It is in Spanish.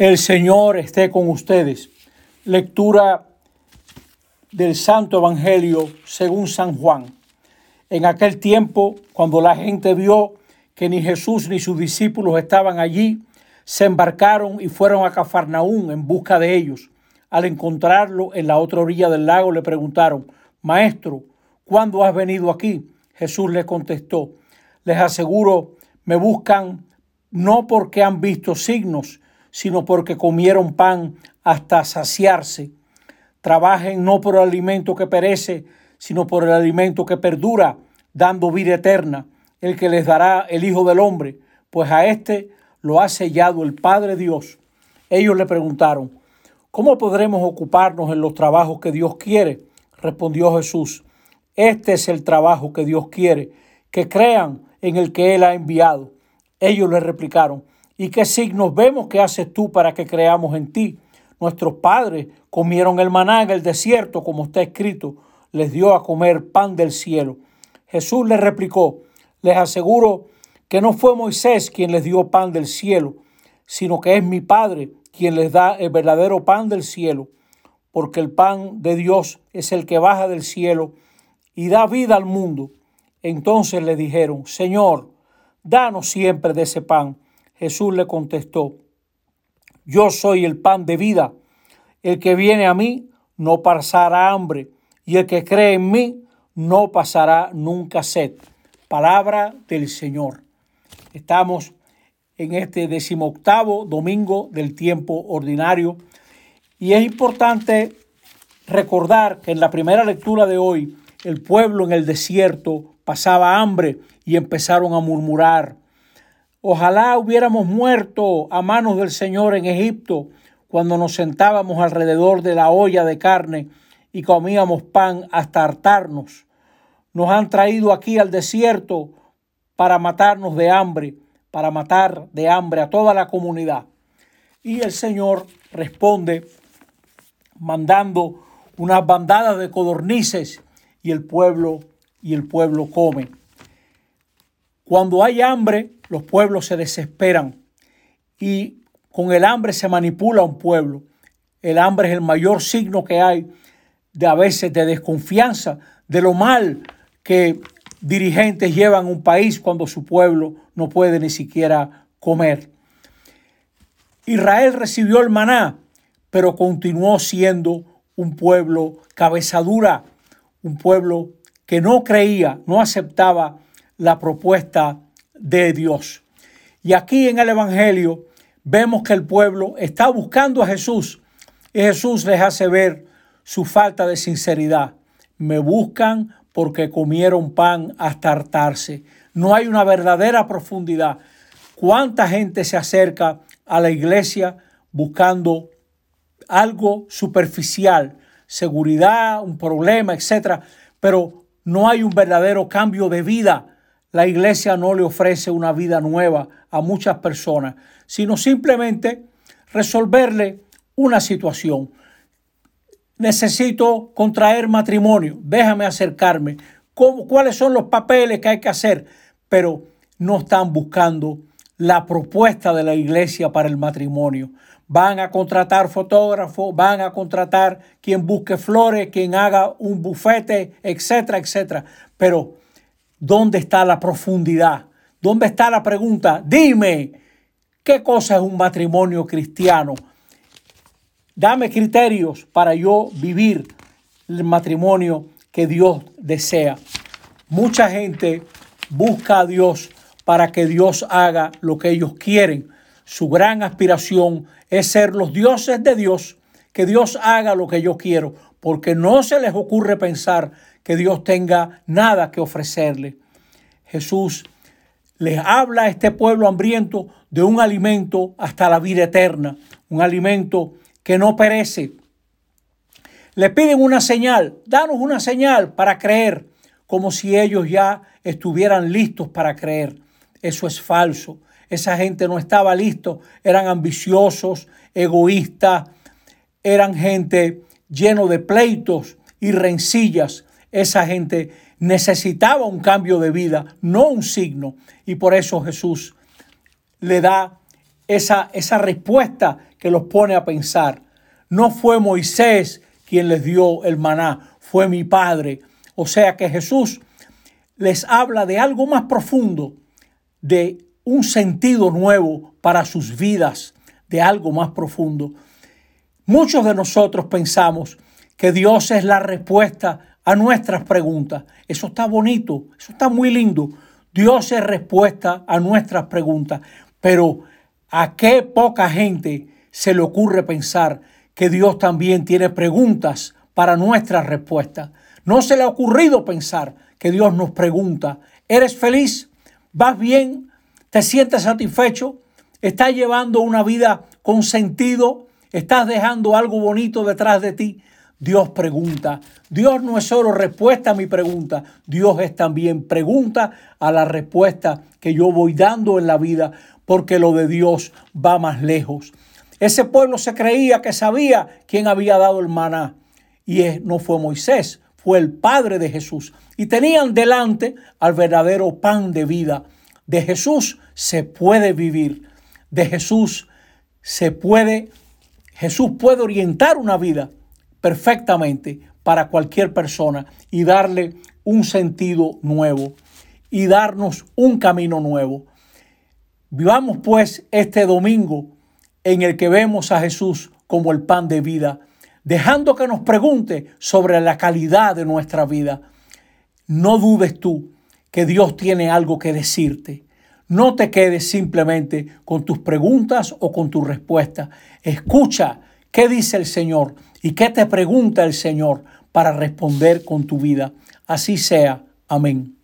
El Señor esté con ustedes. Lectura del Santo Evangelio según San Juan. En aquel tiempo, cuando la gente vio que ni Jesús ni sus discípulos estaban allí, se embarcaron y fueron a Cafarnaún en busca de ellos. Al encontrarlo en la otra orilla del lago le preguntaron, Maestro, ¿cuándo has venido aquí? Jesús le contestó, les aseguro, me buscan no porque han visto signos, sino porque comieron pan hasta saciarse. Trabajen no por el alimento que perece, sino por el alimento que perdura, dando vida eterna, el que les dará el Hijo del Hombre, pues a éste lo ha sellado el Padre Dios. Ellos le preguntaron, ¿cómo podremos ocuparnos en los trabajos que Dios quiere? Respondió Jesús, este es el trabajo que Dios quiere, que crean en el que Él ha enviado. Ellos le replicaron, ¿Y qué signos vemos que haces tú para que creamos en ti? Nuestros padres comieron el maná en el desierto, como está escrito, les dio a comer pan del cielo. Jesús les replicó, les aseguro que no fue Moisés quien les dio pan del cielo, sino que es mi Padre quien les da el verdadero pan del cielo, porque el pan de Dios es el que baja del cielo y da vida al mundo. Entonces le dijeron, Señor, danos siempre de ese pan. Jesús le contestó, yo soy el pan de vida. El que viene a mí no pasará hambre, y el que cree en mí no pasará nunca sed. Palabra del Señor. Estamos en este decimoctavo domingo del tiempo ordinario y es importante recordar que en la primera lectura de hoy el pueblo en el desierto pasaba hambre y empezaron a murmurar. Ojalá hubiéramos muerto a manos del Señor en Egipto cuando nos sentábamos alrededor de la olla de carne y comíamos pan hasta hartarnos. Nos han traído aquí al desierto para matarnos de hambre, para matar de hambre a toda la comunidad. Y el Señor responde mandando unas bandadas de codornices y el pueblo y el pueblo come. Cuando hay hambre, los pueblos se desesperan y con el hambre se manipula un pueblo. El hambre es el mayor signo que hay de a veces de desconfianza de lo mal que dirigentes llevan un país cuando su pueblo no puede ni siquiera comer. Israel recibió el maná, pero continuó siendo un pueblo cabezadura, un pueblo que no creía, no aceptaba la propuesta de Dios. Y aquí en el Evangelio vemos que el pueblo está buscando a Jesús y Jesús les hace ver su falta de sinceridad. Me buscan porque comieron pan hasta hartarse. No hay una verdadera profundidad. ¿Cuánta gente se acerca a la iglesia buscando algo superficial, seguridad, un problema, etcétera, pero no hay un verdadero cambio de vida la iglesia no le ofrece una vida nueva a muchas personas, sino simplemente resolverle una situación. Necesito contraer matrimonio, déjame acercarme. ¿Cuáles son los papeles que hay que hacer? Pero no están buscando la propuesta de la iglesia para el matrimonio. Van a contratar fotógrafos, van a contratar quien busque flores, quien haga un bufete, etcétera, etcétera. Pero ¿Dónde está la profundidad? ¿Dónde está la pregunta? Dime, ¿qué cosa es un matrimonio cristiano? Dame criterios para yo vivir el matrimonio que Dios desea. Mucha gente busca a Dios para que Dios haga lo que ellos quieren. Su gran aspiración es ser los dioses de Dios, que Dios haga lo que yo quiero, porque no se les ocurre pensar que Dios tenga nada que ofrecerle. Jesús les habla a este pueblo hambriento de un alimento hasta la vida eterna, un alimento que no perece. Le piden una señal, danos una señal para creer, como si ellos ya estuvieran listos para creer. Eso es falso. Esa gente no estaba listo, eran ambiciosos, egoístas, eran gente lleno de pleitos y rencillas. Esa gente necesitaba un cambio de vida, no un signo. Y por eso Jesús le da esa, esa respuesta que los pone a pensar. No fue Moisés quien les dio el maná, fue mi Padre. O sea que Jesús les habla de algo más profundo, de un sentido nuevo para sus vidas, de algo más profundo. Muchos de nosotros pensamos que Dios es la respuesta a nuestras preguntas. Eso está bonito, eso está muy lindo. Dios es respuesta a nuestras preguntas, pero ¿a qué poca gente se le ocurre pensar que Dios también tiene preguntas para nuestras respuestas? No se le ha ocurrido pensar que Dios nos pregunta, ¿eres feliz? ¿Vas bien? ¿Te sientes satisfecho? ¿Estás llevando una vida con sentido? ¿Estás dejando algo bonito detrás de ti? Dios pregunta. Dios no es solo respuesta a mi pregunta, Dios es también pregunta a la respuesta que yo voy dando en la vida, porque lo de Dios va más lejos. Ese pueblo se creía que sabía quién había dado el maná, y no fue Moisés, fue el Padre de Jesús. Y tenían delante al verdadero pan de vida. De Jesús se puede vivir, de Jesús se puede, Jesús puede orientar una vida perfectamente para cualquier persona y darle un sentido nuevo y darnos un camino nuevo. Vivamos pues este domingo en el que vemos a Jesús como el pan de vida, dejando que nos pregunte sobre la calidad de nuestra vida. No dudes tú que Dios tiene algo que decirte. No te quedes simplemente con tus preguntas o con tus respuestas. Escucha qué dice el Señor ¿Y qué te pregunta el Señor para responder con tu vida? Así sea. Amén.